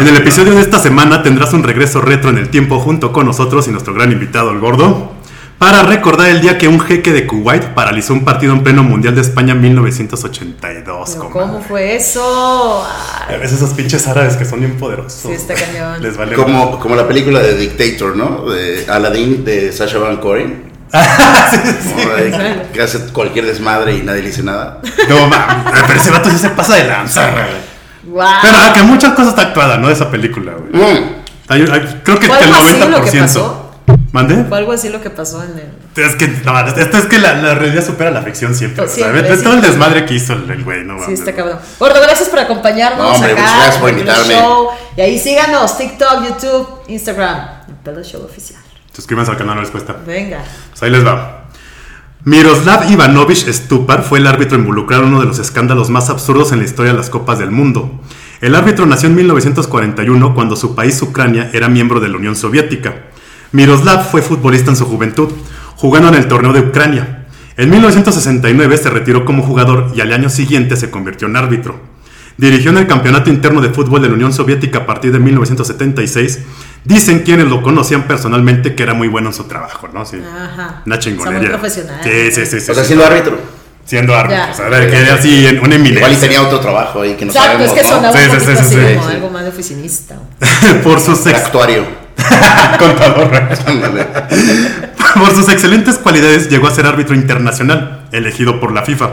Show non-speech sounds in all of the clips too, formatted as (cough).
En el episodio de esta semana tendrás un regreso retro en el tiempo junto con nosotros y nuestro gran invitado, el gordo, para recordar el día que un jeque de Kuwait paralizó un partido en pleno Mundial de España en 1982. Pero comadre. ¿Cómo fue eso? A veces esos pinches árabes que son bien poderosos. Sí, está cañón. (laughs) Les vale Como, como la película de Dictator, ¿no? De Aladdin de Sasha Baron Cohen. (laughs) Como de que hace cualquier desmadre y nadie le dice nada. No, mames, pero ese vato sí se pasa de lanza, güey. Guau. Pero ah, que muchas cosas está actuada, ¿no? De esa película, güey. Mm. Creo que ¿Fue el algo así lo que 90%. pasó? ¿Mande? Fue algo así lo que pasó en el. Es que, no, esto es que la, la realidad supera la ficción siempre. Siempre, ve sí. todo el desmadre que hizo el güey, no Sí, mames. está cabrón. Gordo, gracias por acompañarnos No, hombre, acá. muchas gracias por invitarme. Show. Y ahí síganos: TikTok, YouTube, Instagram. El Pelo Show Oficial. Suscríbanse al canal de respuesta. Venga. Pues ahí les va. Miroslav Ivanovich Stupar fue el árbitro involucrado en uno de los escándalos más absurdos en la historia de las Copas del Mundo. El árbitro nació en 1941 cuando su país, Ucrania, era miembro de la Unión Soviética. Miroslav fue futbolista en su juventud, jugando en el torneo de Ucrania. En 1969 se retiró como jugador y al año siguiente se convirtió en árbitro. Dirigió en el Campeonato Interno de Fútbol de la Unión Soviética a partir de 1976. Dicen quienes lo conocían personalmente que era muy bueno en su trabajo, ¿no? Sí. Ajá. Una O sea, chingonería. muy profesional. Sí, sí, sí. sí, O sea, sí. siendo árbitro. Siendo árbitro. Ya. O sea, a ver, que era así en una Igual y eminencia. tenía otro trabajo ahí que no Exacto, sabemos, es que ¿no? sonaba Sí, un sí, poquito sí, así sí, como sí. algo más de oficinista. (laughs) Por sus ex- actuario. (laughs) contador. Por sus excelentes cualidades llegó a ser árbitro internacional, elegido por la FIFA,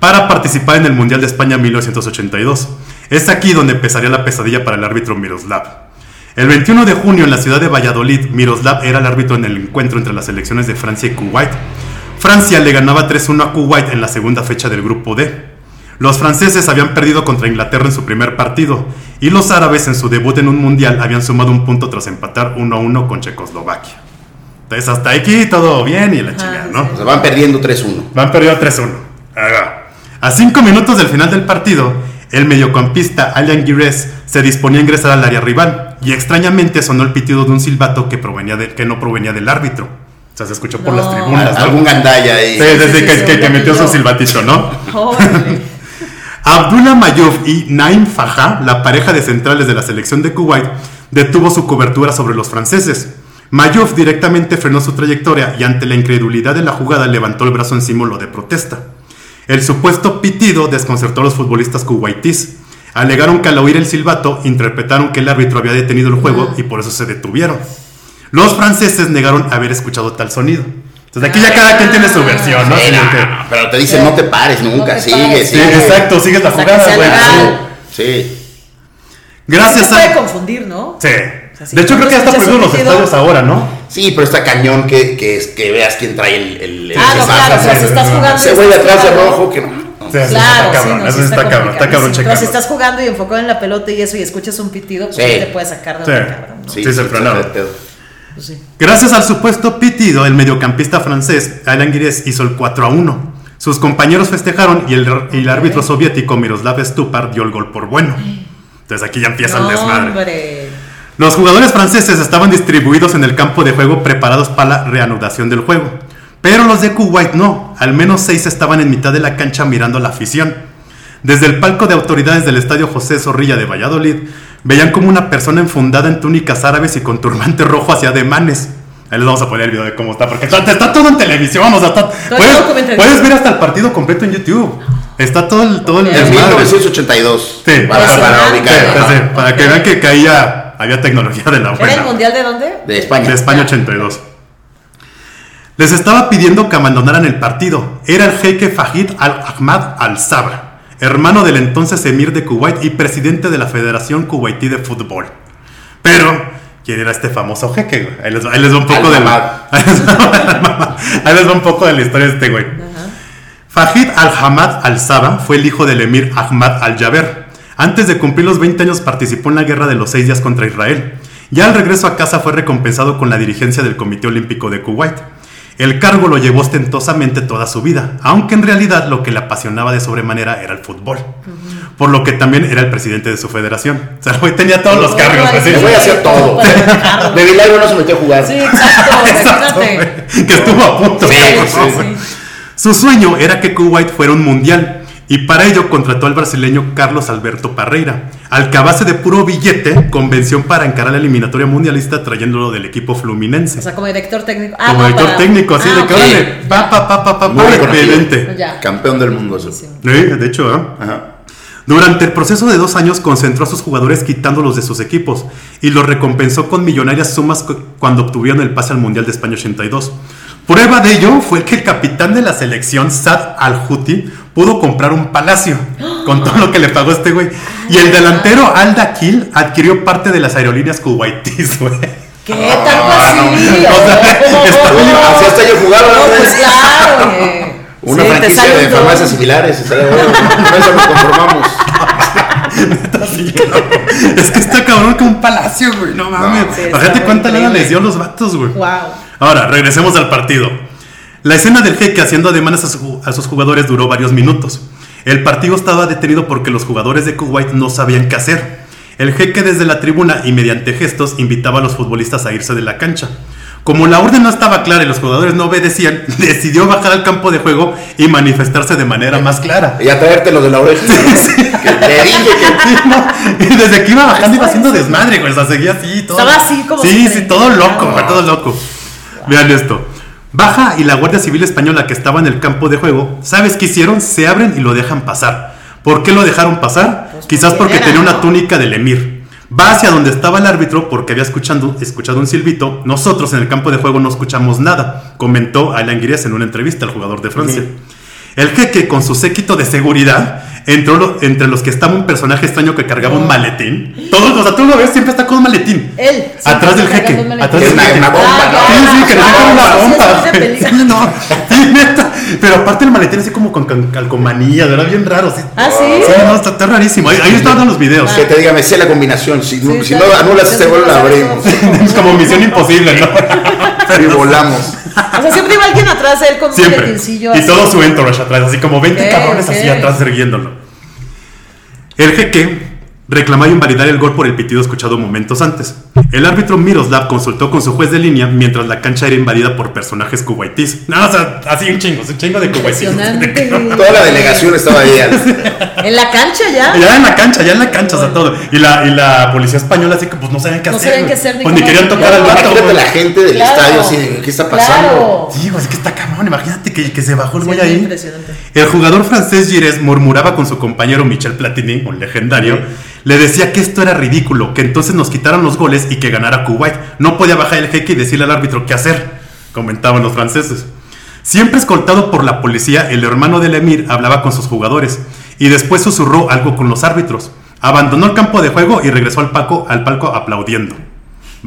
para participar en el Mundial de España 1982. Es aquí donde empezaría la pesadilla para el árbitro Miroslav. El 21 de junio en la ciudad de Valladolid, Miroslav era el árbitro en el encuentro entre las selecciones de Francia y Kuwait. Francia le ganaba 3-1 a Kuwait en la segunda fecha del grupo D. Los franceses habían perdido contra Inglaterra en su primer partido y los árabes en su debut en un mundial habían sumado un punto tras empatar 1-1 con Checoslovaquia. Entonces hasta aquí todo bien y la chingada, ¿no? O sea, van perdiendo 3-1. Van perdido 3-1. Ahí va. A cinco minutos del final del partido, el mediocampista Alan Gires se disponía a ingresar al área rival y extrañamente sonó el pitido de un silbato que, provenía de- que no provenía del árbitro. O sea, se escuchó por No. las tribunas. ¿no? Algún gandalla ahí. Sí, sí, sí, sí, que, sí, que- metió su silbatito, ¿no? (laughs) Abdullah Mayuf y Naim Fajah, la pareja de centrales de la selección de Kuwait, detuvo su cobertura sobre los franceses. Mayuf directamente frenó su trayectoria y ante la incredulidad de la jugada levantó el brazo en símbolo de protesta. El supuesto pitido desconcertó a los futbolistas kuwaitíes. Alegaron que al oír el silbato interpretaron que el árbitro había detenido el juego y por eso se detuvieron. Los franceses negaron haber escuchado tal sonido. Entonces aquí ya cada quien tiene su versión, ¿no? Sí, no, pero te dicen no te pares No nunca, te sigue, pares. Sí, sigue. exacto, sigues la jugada, güey. legal. Sí. Gracias Se puede a... confundir, ¿no? Sí. sea, si De hecho, creo que ya está prohibido un los estadios ahora, ¿no? Sí, pero está cañón que, que, es- que veas quién trae el. el, el Ah, no, sí, claro, sí, o sea, sí, si estás sí, jugando. Ese güey de atrás de rojo que no. Sí, eso Claro, está cabrón, sí, no, eso sí está cabrón, está cabrón complicadísimo. Pero checarlo. si estás jugando y enfocado en la pelota y eso y escuchas un pitido, pues Sí. sí te puede sacar de Sí. cabrón, ¿no? Sí, se frenaron. te- te- Pues sí. Gracias al supuesto pitido, el mediocampista francés Alain Guires hizo el 4 a 1. Sus compañeros festejaron y el, y el árbitro soviético Miroslav Stupar dio el gol por bueno. Entonces aquí ya empieza el No, desmadre. hombre. Los jugadores franceses estaban distribuidos en el campo de juego preparados para la reanudación del juego. Pero los de Kuwait no. Al menos seis estaban en mitad de la cancha mirando a la afición. Desde el palco de autoridades del estadio José Zorrilla de Valladolid, veían como una persona enfundada en túnicas árabes y con turbante rojo hacia ademanes. Ahí les vamos a poner el video de cómo está, porque está, está todo en televisión, o sea, está- puedes, puedes ver hasta el partido completo en YouTube. Está todo el, todo el. En desmadre. 1982. Sí, para, para- para sí, Sí, ubicar. sí, sí, ajá. para que vean que caía, había tecnología de la ¿Era buena. el mundial de dónde? De España. De España 82. Les estaba pidiendo que abandonaran el partido. Era el jeque Fahid al-Ahmad al-Sabra, hermano del entonces emir de Kuwait y presidente de la Federación Kuwaití de Fútbol. Pero, ¿quién era este famoso jeque? güey? Ahí les, ahí les va un poco de la, Al-Ahmad. (laughs) ahí les va- ahí les va un poco de la historia de este güey. Fahid al-Hamad al-Saba fue el hijo del emir Ahmad al-Jaber. Antes de cumplir los 20 años participó en la guerra de los seis días contra Israel. Ya al regreso a casa fue recompensado con la dirigencia del Comité Olímpico de Kuwait. El cargo lo llevó ostentosamente toda su vida, aunque en realidad lo que le apasionaba de sobremanera era el fútbol. Por lo que también era el presidente de su federación. O sea, el güey tenía todos los cargos. así. Le voy a hacer todo. (laughs) De no se metió a jugar. Sí, exacto, (laughs) que estuvo a punto. Sí. Su sueño era que Kuwait fuera un mundial y para ello contrató al brasileño Carlos Alberto Parreira, al que a base de puro billete convenció para encarar la eliminatoria mundialista trayéndolo del equipo fluminense. O sea, como director técnico. Ah, como no, director para- técnico, así Ah, de ok. que órale, pa, pa, pa, pa, pa, Muy excelente. Ya. Campeón del mundo eso. Sí. De hecho, ¿ah? Ajá. Durante el proceso de dos años concentró a sus jugadores quitándolos de sus equipos y los recompensó con millonarias sumas cu- cuando obtuvieron el pase al Mundial de España 82. Prueba de ello fue que el capitán de la selección, Sad Al-Huti, pudo comprar un palacio con todo lo que le pagó este güey. Y el delantero Al-Dakil adquirió parte de las aerolíneas kuwaitíes, güey. ¿Qué tanto así? o sea, (laughs) está bien, Así hasta yo jugaba. No, ¿no? pues claro, güey. Una Sí, franquicia de farmacias similares. bueno. Con eso nos conformamos. No. Es que está cabrón que un palacio, güey. No mames. sí, Fíjate muy cuánta lana les dio a los vatos, güey. Wow. Ahora, regresemos al partido. La escena del jeque haciendo ademanes a, su- a sus jugadores duró varios minutos. El partido estaba detenido porque los jugadores de Kuwait no sabían qué hacer. El jeque desde la tribuna y mediante gestos invitaba a los futbolistas a irse de la cancha. Como la orden no estaba clara y los jugadores no obedecían, (laughs) decidió bajar al campo de juego y manifestarse de manera más clara. Y a traértelo de la oreja. (laughs) Que te dije que. Sí, no, (laughs) Y desde que iba bajando iba haciendo desmadre, güey. O sea, seguía así todo. Estaba así como Sí, sí, todo loco, todo loco. Vean esto. Baja y la Guardia Civil Española que estaba en el campo de juego, ¿sabes qué hicieron? Se abren y lo dejan pasar. ¿Por qué lo dejaron pasar? Pues Quizás porque tenía una túnica del emir. Va hacia donde estaba el árbitro porque había escuchando, escuchado un silbito. Nosotros en el campo de juego no escuchamos nada, comentó Alain Guirias en una entrevista al jugador de Francia. El jeque, con su séquito de seguridad, entró lo- entre los que estaba un personaje extraño que cargaba un maletín. Todos, o sea, tú lo ves, siempre está con un maletín. Atrás del jeque. Atrás del una- jeque. una bomba, Ah, ¿no? Sí, sí, que le Ah, sacan una (laughs) sí, sí, bomba. sí, neta. Pero aparte el maletín así como con cal- calcomanía, era bien raro. Sí, Ah, ¿sí? Sí, no, está, está rarísimo. Ahí, ahí estaban los videos. Que te diga, me sé la combinación. Si, no- Sí, si está- no anulas este gol, la abrimos. (laughs) Es como misión imposible, ¿no? (laughs) Y volamos. O sea, siempre iba alguien atrás de él con un Siempre. maletincillo Y así. todo su entourage atrás, así como 20 Ok, cabrones así atrás siguiéndolo. El jeque reclamaba invalidar el gol por el pitido escuchado momentos antes. El árbitro Miroslav consultó con su juez de línea mientras la cancha era invadida por personajes kuwaitíes. No, o sea, así un chingo, un chingo de kuwaitíes. (laughs) Toda la delegación estaba ahí. (laughs) En la cancha ya. Ya en la cancha, ya en la cancha, o sea, todo. Y la, y la policía española así que pues no sabían qué No hacer. sabían qué hacer ni Pues ni querían tocar al vato. Imagínate la gente del Claro. estadio así, de, ¿qué está pasando? Claro. Sí, güey, es que está cabrón. Imagínate que, que se bajó el Sí, güey muy ahí. impresionante. El jugador francés Gires murmuraba con su compañero Michel Platini, un legendario. Le decía que esto era ridículo, que entonces nos quitaran los goles y que ganara Kuwait. No podía bajar el jeque y decirle al árbitro qué hacer, comentaban los franceses. Siempre escoltado por la policía, el hermano del emir hablaba con sus jugadores y después susurró algo con los árbitros. Abandonó el campo de juego y regresó al palco, al palco aplaudiendo.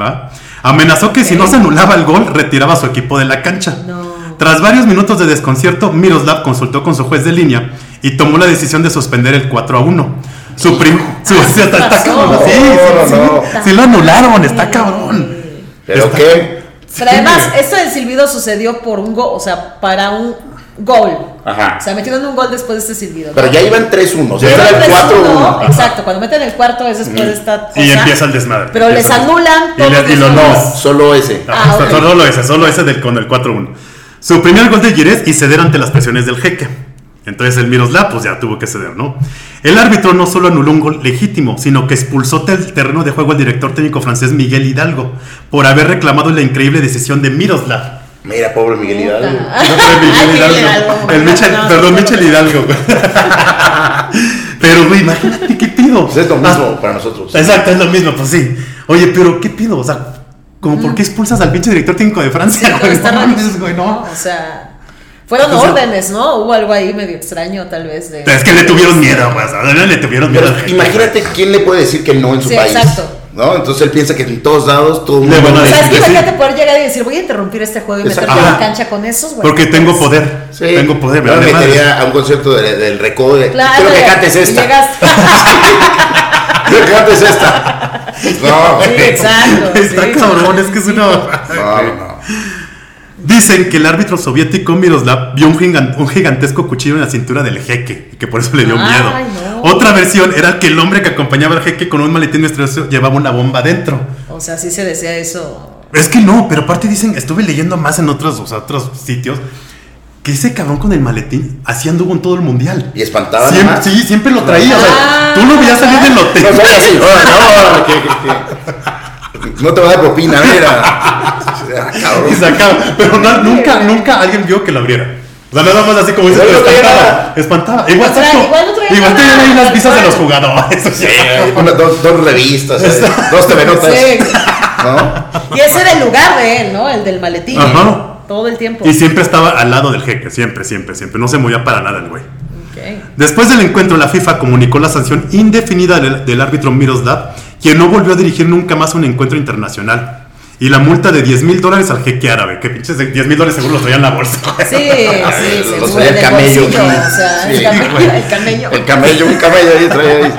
¿Va? Amenazó que si no se anulaba el gol, retiraba a su equipo de la cancha. No. Tras varios minutos de desconcierto, Miroslav consultó con su juez de línea y tomó la decisión de suspender el 4 a 1. Su prim su, Ah, sí, está, está cabrón, sí, sí, No, sí, no. sí lo anularon, está cabrón. ¿Pero Está- qué? Pero además, esto del silbido sucedió por un gol, o sea, para un gol. Ajá. O sea, metieron un gol después de este silbido. Pero ya iban 3-1. O sea, Ya era el 4-1, 4-1. Exacto, cuando meten el cuarto es después de esta cosa. Y empieza el desmadre. Pero les anulan Y, todos le- y lo no. Solo ese. Ah, Ajá, ok. Solo ese, solo ese del, con el 4-1. Su primer gol de Gires y ceder ante las presiones del jeque. Entonces el Miroslav pues ya tuvo que ceder, ¿no? El árbitro no solo anuló un gol legítimo, sino que expulsó del terreno de juego al director técnico francés Miguel Hidalgo por haber reclamado la increíble decisión de Miroslav. Mira, pobre Miguel Hidalgo. (laughs) No fue Miguel Hidalgo. Hidalgo. El Michel, No, perdón, Michel Hidalgo. güey. (laughs) Pero, güey, imagínate qué pido. Pues es lo mismo Ah, para nosotros. Exacto, es lo mismo, pues sí. Oye, pero ¿qué pido? O sea, como ¿por qué expulsas al pinche director técnico de Francia? Sí, güey? está No güey, no. O sea, fueron órdenes, ¿no? Hubo algo ahí medio extraño, tal vez. De... Es que le tuvieron miedo, pues. Le tuvieron miedo. Pero imagínate quién le puede decir que no en su Sí, país. exacto. ¿No? Entonces él piensa que en todos lados todo el Le mundo. a O sea, es que imagínate poder llegar y decir, voy a interrumpir este juego y meterte en la cancha con esos, güey. Porque tengo poder. Sí. Tengo poder, Yo me ¿verdad? metería a un concierto de- del recodo de. Claro. Quiero que cantes y esta. llegas- (laughs) Quiero que cantes esta. No, Sí, exacto. Está sí, cabrón, es que es una. No, no. Dicen que el árbitro soviético Miroslav vio un, gigan- un gigantesco cuchillo en la cintura del jeque y que por eso le dio Ay, miedo. no. Otra versión era que el hombre que acompañaba al jeque con un maletín misterioso llevaba una bomba dentro. O sea, sí se decía eso. Es que no, pero aparte dicen, estuve leyendo más en otros, o sea, otros sitios, que ese cabrón con el maletín así anduvo en todo el mundial. Y espantaba Siempre, sí, siempre lo traía. O sea, Ah, tú lo veías salir del hotel. No soy (laughs) así. No te va a dar propina, mira. (laughs) Cabrón. Y sacaba. Pero no- nunca, nunca alguien vio que lo abriera. O sea, nada más así como traía espantaba. Espantaba. Igual, traía- exacto. igual no traía Igual nada. tenían ahí las visas de los jugadores. o Sí, (laughs) sea. una- dos, dos revistas, eh, dos TV notas. Sí. ¿no? Y ese era el lugar de él, ¿no? El del maletín. Ajá. Todo el tiempo. Y siempre estaba al lado del jeque, siempre, siempre, siempre. No se movía para nada el güey. Después del encuentro, la FIFA comunicó la sanción indefinida del, del árbitro Miroslav, quien no volvió a dirigir nunca más un encuentro internacional. Y la multa de 10 mil dólares al jeque árabe. Que pinches 10 mil dólares seguro los traían en la bolsa. Sí, sí, (laughs) Los traía en el el camello. bolsillo, o sea, Sí, el camello, el camello. El camello, un camello ahí traía ahí.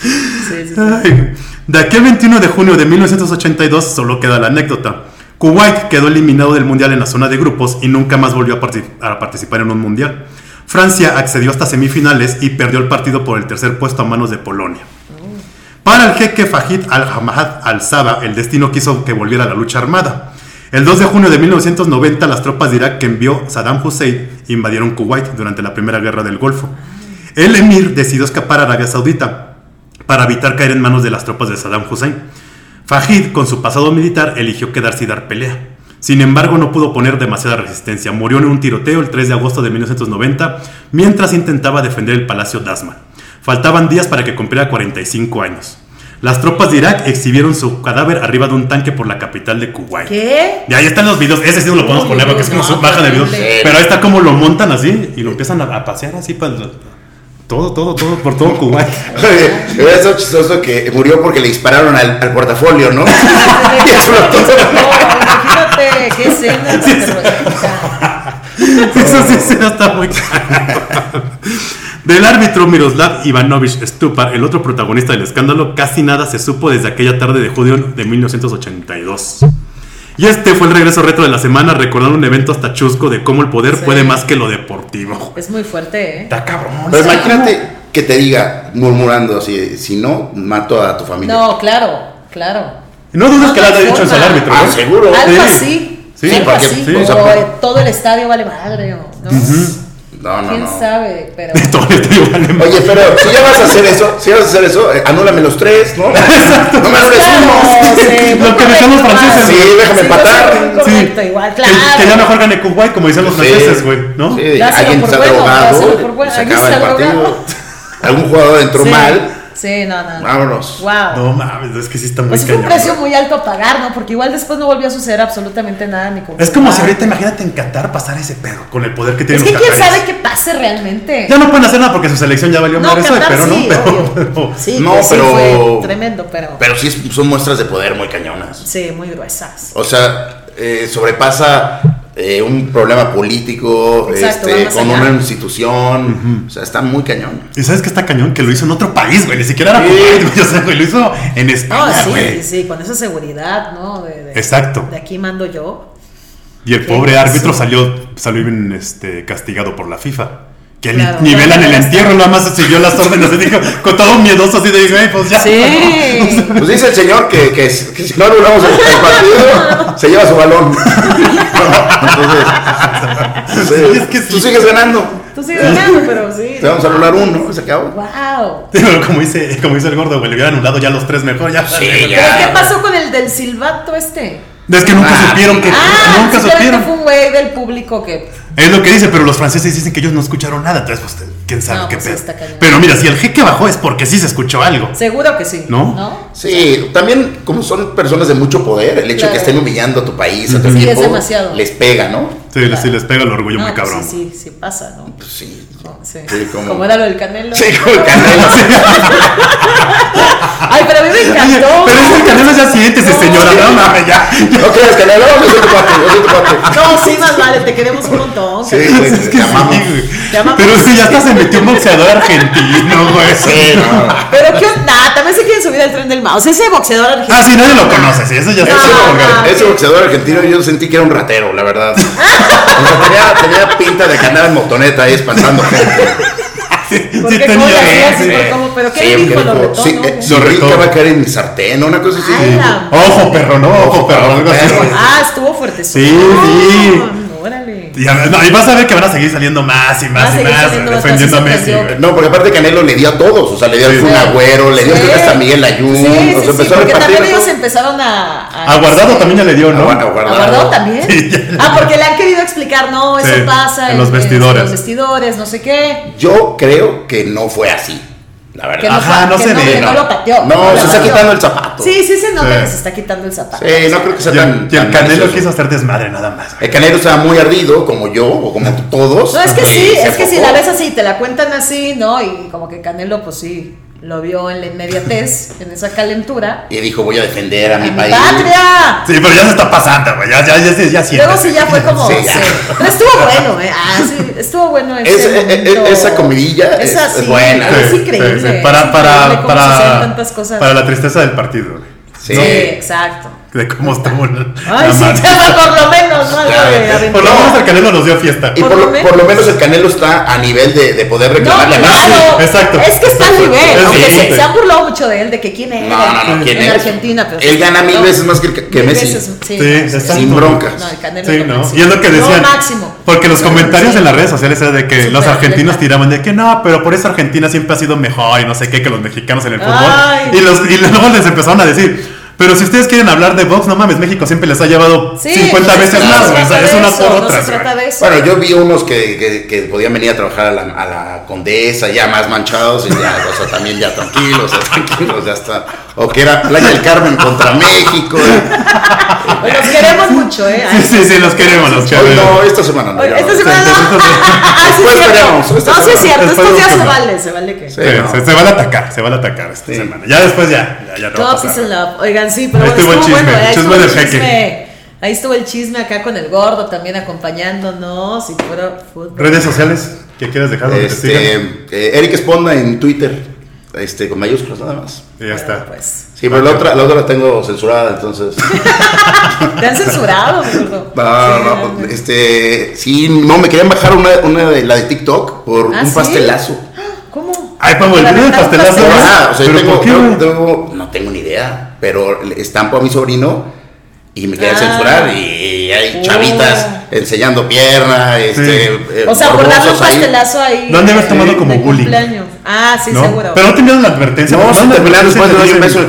Sí, sí, sí. Ay, De aquí al 21 de junio de 1982 solo queda la anécdota. Kuwait quedó eliminado del mundial en la zona de grupos y nunca más volvió a, a participar en un mundial. Francia accedió hasta semifinales y perdió el partido por el tercer puesto a manos de Polonia. Para el jeque Fahid al-Hamad al-Saba, el destino quiso que volviera a la lucha armada. El 2 de junio de 1990, las tropas de Irak que envió Saddam Hussein invadieron Kuwait durante la Primera Guerra del Golfo. El emir decidió escapar a Arabia Saudita para evitar caer en manos de las tropas de Saddam Hussein. Fahid, con su pasado militar, eligió quedarse y dar pelea. Sin embargo, no pudo poner demasiada resistencia. Murió en un tiroteo el 3 de agosto de 1990 mientras intentaba defender el Palacio Dasma. Faltaban días para que cumpliera 45 años. Las tropas de Irak exhibieron su cadáver arriba de un tanque por la capital de Kuwait. ¿Qué? Y ahí están los videos. Ese sí no lo podemos poner porque es como su baja de videos. Pero ahí está como lo montan así y lo empiezan a, pasear así para el- todo, todo, todo, por todo Kuwait. Oye, hubiera sido chistoso que murió porque le dispararon al, al portafolio, ¿no? (laughs) (laughs) Y eso lo todo. No, imagínate qué escena. (laughs) Eso sí, sí, está muy caro. Del árbitro Miroslav Ivanovich Stupar, el otro protagonista del escándalo, casi nada se supo desde aquella tarde de junio de 1982. Y este fue el regreso retro de la semana, recordando un evento hasta chusco de cómo el poder Sí. puede más que lo deportivo. Es muy fuerte, ¿eh? Está cabrón. Pero imagínate que te diga, murmurando así, si no, mato a tu familia. No, claro, claro. No dudes No, que le no haya hay dicho eso al forma. árbitro. Ah, ¿no? seguro. Algo Sí. así. Sí, algo porque- así. sí, o o sea, por- todo el estadio vale madre, ¿no? No, no, ¿Quién no. sabe? Pero. Todo el tío vale madre. Oye, pero si ya vas a hacer eso, si vas a hacer eso, eh, anúlame los tres, ¿no? (laughs) No me anules uno. sí, (laughs) que decían los correcto, franceses, igual. Sí, déjame empatar. muy correcto, igual, Que- claro. Que, ya mejor gane Kuwait, como dicen los Sí. franceses, güey, ¿no? Sí, alguien está bueno, drogado, se acaba el partido. Algún jugador entró Sí, mal, Sí, no, no. no. vámonos. Wow. No mames, es que sí está muy Pues fue un cañón. precio muy alto a pagar, ¿no? Porque igual después no volvió a suceder absolutamente nada ni con Es como si ahorita, imagínate en Qatar pasar ese pedo con el poder que Es tienen que los quién sabe qué pase realmente. Ya no pueden hacer nada porque su selección ya valió no, madre eso, (laughs) pero sí, no, pero, obvio. pero- Sí, No, sí fue tremendo, pero, Pero sí es- son muestras de poder muy cañonas. sí, muy gruesas. O sea, eh, sobrepasa eh, un problema político Exacto, este, con allá. una institución. O sea, está muy cañón. ¿Y sabes qué está cañón? Que lo hizo en otro país, güey. Ni siquiera era Sí. Güey. (laughs) O sea, güey, lo hizo en No, España, sí, güey. sí, con esa seguridad, ¿no? De, de- Exacto. De aquí mando yo. Y el pobre árbitro salió, salió bien este, castigado por la FIFA. Que ni- Claro, ni, velan el entierro, nada más siguió las órdenes. y dijo, con todo miedoso así de, pues ya. Sí. (laughs) Pues dice el señor que, que, que si no anulamos el, el partido, se lleva su balón. Entonces, (laughs) sí, Sí, es que sí. tú sigues ganando. Tú sigues ganando, pero sí. Te vamos a anular uno, se acabó. Wow. Pero como dice, como dice el gordo, güey, le hubieran anulado ya los tres mejor. Ya. Sí, ¿Pero (laughs) ya. qué pasó con el del silbato este? Es que nunca Ah, supieron que. Ah, nunca simplemente supieron. fue un güey del público que. Es lo que dice, pero los franceses dicen que ellos no escucharon nada. Entonces, pues, quién sabe No, qué pues pedo. Pero mira, si el jeque bajó es porque sí se escuchó algo. Seguro que sí. ¿No? ¿No? Sí, también como son personas de mucho poder, el hecho de que estén humillando a tu país, a tu Sí, equipo, es demasiado. les pega, ¿no? Sí, sí les pega el orgullo No, muy pues cabrón. Sí, sí, sí pasa, ¿no? Pues sí. Sí. Sí, como- como... era lo del canelo. Sí, como el Canelo. (laughs) Ay, pero a mí me encantó. Canelo ya siéntese, No, señora. sí. No mames, ya. ¿No crees Canelo? Yo soy tu cuate, yo soy tu cuate. No, sí, más vale, te queremos un montón. Sí, sí, Es que te amamos. sí, güey. Te amamos. Pero sí, ya hasta se metió un boxeador argentino, güey. Sí, no. Pero qué onda, también se quieren subir al tren del mouse. Ese boxeador argentino. Ah, sí, nadie lo conoce, sí, eso ya está. No, no. ese boxeador argentino yo sentí que era un ratero, la verdad. O sea, tenía, tenía pinta de que andaba en motoneta ahí espantando gente. Sí, ¿Por sí qué? ¿Cómo le tenía. hacías? sí. ¿Por cómo? ¿Pero qué Sí, le dijo? que ¿Lo dijo, retó, sí, no? eh, Lo retó. va a caer en mi sartén, una cosa así. Ay, la- Ojo, perro, no, ojo, perro. algo así. perro. Ah, estuvo fuerte. Sí, sí. Órale. Y, a- no, y vas a ver que van a seguir saliendo más y a más y más defendiendo a Messi. güey. No, porque aparte Canelo le dio a todos, o sea, le dio Sí. al Kun Agüero, le dio Sí. hasta a Miguel Ayun, Sí, o sea, sí, sí, empezó a porque repartir también a ellos empezaron a... A Guardado este, también ya le dio, ¿no? A Guardado. ¿A Guardado también? Ya. Ah, porque le han querido explicar, no, eso Sí, pasa en los vestidores. los vestidores, no sé qué. Yo creo que no fue así, la verdad. Que no, Ajá, no que se no, ve, que no no. lo pateó. No, lo se está quitando el zapato. Sí, sí se nota Sí. que se está quitando el zapato. Sí, no creo que sea Y el, tan. y el tan Canelo quiso hacer desmadre nada más. El Canelo estaba muy ardido, como yo, o como todos. No, es que sí, es que si la ves así, te la cuentan así, ¿no? Y como que Canelo, pues sí, lo vio en la inmediatez, en esa calentura. Y dijo, voy a defender a ¡A mi mi país. patria! Sí, pero ya se está pasando, güey. Ya, ya, ya, ya, ya. Luego sí ya fue como. Sí, Sí, ya. Pero estuvo bueno, ¿eh? Ah, sí, estuvo bueno ese Es- eh, eh, momento. esa comidilla es- Esa es sí, buena. Es increíble. sí, sí. es Para, para, para, tantas cosas. para la tristeza del partido. Sí. Sí, exacto. De cómo estuvo la, Ay, la sí, madre. por lo menos, ¿no? Claro. de Por lo menos el Canelo nos dio fiesta. Y Por por, lo menos. por lo menos el Canelo está a nivel de, de poder No, reclamarle a Messi. claro. exacto, Es que está exacto. nivel. Es Aunque se, se han burlado mucho de él, de que quién es. No, no, no, ¿quién en es? Argentina. Pero Él gana mil no, veces más que, el- que mil Messi. veces, sí, Sí, no, exacto. Sin broncas. No, el Canelo Sí, ¿no? máximo. Y es lo que decían. Máximo. Porque los comentarios sí. en las redes sociales era de que los argentinos tiraban de que no, pero por eso Argentina siempre ha sido mejor y no sé qué que los mexicanos en el fútbol. Ay. Y, los, y luego les empezaron a decir, pero si ustedes quieren hablar de box, no mames, México siempre les ha llevado Sí, 50 pues, veces no más. O sea, es eso, por se trata de eso. Bueno, yo vi unos que, que, que podían venir a trabajar a la, a la condesa ya más manchados y ya, o sea, también ya tranquilos, ya tranquilos, ya está. O que era Playa del Carmen contra México. Pues los queremos mucho, ¿eh? Sí, sí, sí, los queremos, los Hoy queremos. no, esta semana no. Ya Esta semana no. Ah, sí, Después es cierto. veremos, No, sí es cierto. Después Estos días se vale, se vale que. Sí. Sí, no. se, se van a atacar, se van a atacar esta Sí. semana. Ya después ya, ya, ya no va a Todo pasar. peace and love. Oigan, sí, pero Ahí bueno, estuvo el chisme, bueno. Ahí chisme estuvo el chisme. Ahí estuvo el chisme acá con el gordo también acompañándonos y puro fútbol. Redes sociales que quieres dejar donde. Este, eh, Eric Esponda en Twitter, este, con mayúsculas nada más. Y ya está. Pues, Sí, pero la otra, la otra la tengo censurada, entonces. (laughs) te han censurado, gordo. (laughs) No, no, Sí, no, no, este, sí, no, me querían bajar una, una de la de TikTok por ¿Ah, un sí? pastelazo. Ay, Pablo, el Para aventar un pastelazo. pastel. Ajá, o sea, yo ¿Pero tengo, por qué, tengo- güey? tengo- no tengo ni idea, pero estampo a mi sobrino y me querían Ah. censurar y hay chavitas enseñando pierna, este, Sí. eh, O sea, por darle un pastelazo ahí. Lo han de haber tomado como bullying. cumpleaños. Ah, sí, ¿no? seguro. Pero no te enviaron la advertencia. No, ¿no? en el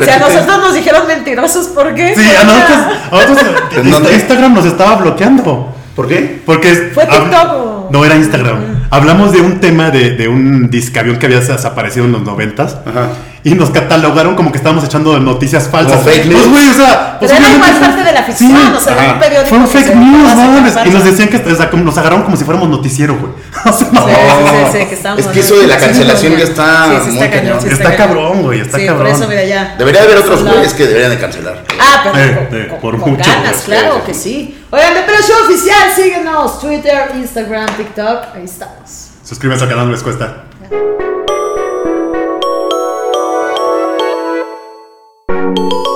Si a nosotros nos dijeron mentirosos, ¿por qué? Sí, a nosotros, a. (laughs) Instagram nos estaba bloqueando. ¿Por qué? Porque ¿Fue TikTok o? No, era Instagram. Hablamos de un tema de, de un discavión que había desaparecido en los noventas. Ajá. Y nos catalogaron como que estábamos echando noticias falsas. Fake news. Pues, güey, o sea. pues, Pero era igual parte de la ficción, Sí. o sea, Ajá. un periódico. Fueron que fake news, mames. Y nos decían que o sea, como nos agarraron como si fuéramos noticiero, güey. (laughs) O sea, no. Sí, sí, sí, que estábamos Es que eso de la cancelación sí, ya está sí, sí, muy está cañón, cañón. sí, Está cañón. cabrón, güey, está sí, cabrón. por eso, mira, ya. Debería haber otros güeyes que deberían de cancelar. Ah, pero Eh, con, eh, con- por con mucho, ganas, claro que sí. Oigan, de Pero Show Oficial, síguenos. Twitter, Instagram, TikTok. Ahí estamos. Suscríbanse al canal, no les cuesta. Música